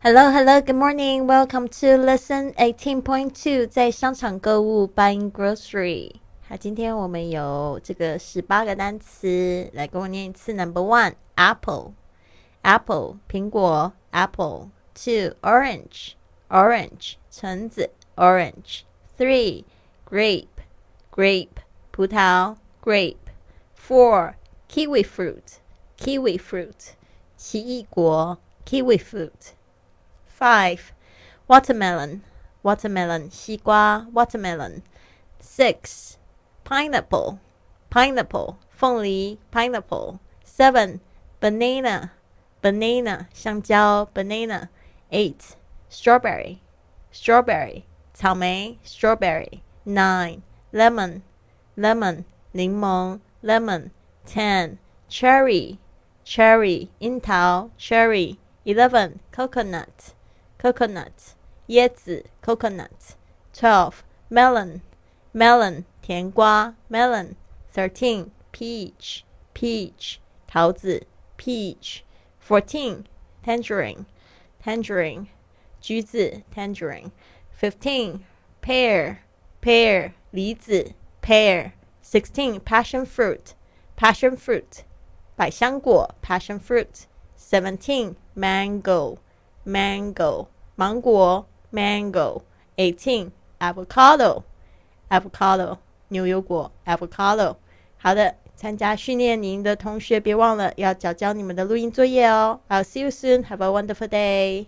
Hello, hello, good morning. Welcome to lesson eighteen point two，在商场购物 buying grocery。好，今天我们有这个十八个单词，来跟我念一次。Number one, apple, apple 苹果 apple. Two, orange, orange 橙子 orange. Three, grape, grape 葡萄 grape. Four, kiwi fruit, kiwi fruit 奇异果 kiwi fruit. Five, watermelon, watermelon 西瓜 watermelon. Six, pineapple, pineapple 凤梨 pineapple. Seven, banana, banana 香蕉 banana. Eight, strawberry, strawberry 草莓 strawberry. Nine, lemon, lemon 柠檬 lemon. Ten, cherry, cherry 樱桃 cherry. Eleven, coconut coconut 椰子 coconut. Twelve, melon, melon 甜瓜 melon. Thirteen, peach, peach 桃子 peach. Fourteen, tangerine, tangerine 橘子 tangerine. Fifteen, pear, pear 梨子 pear. Sixteen, passion fruit, passion fruit 百香果 passion fruit. Seventeen, mango mango 芒果 mango. Eighteen, avocado avocado 牛油果 avocado. 好的，参加训练营的同学别忘了要交交你们的录音作业哦。I'll see you soon. Have a wonderful day.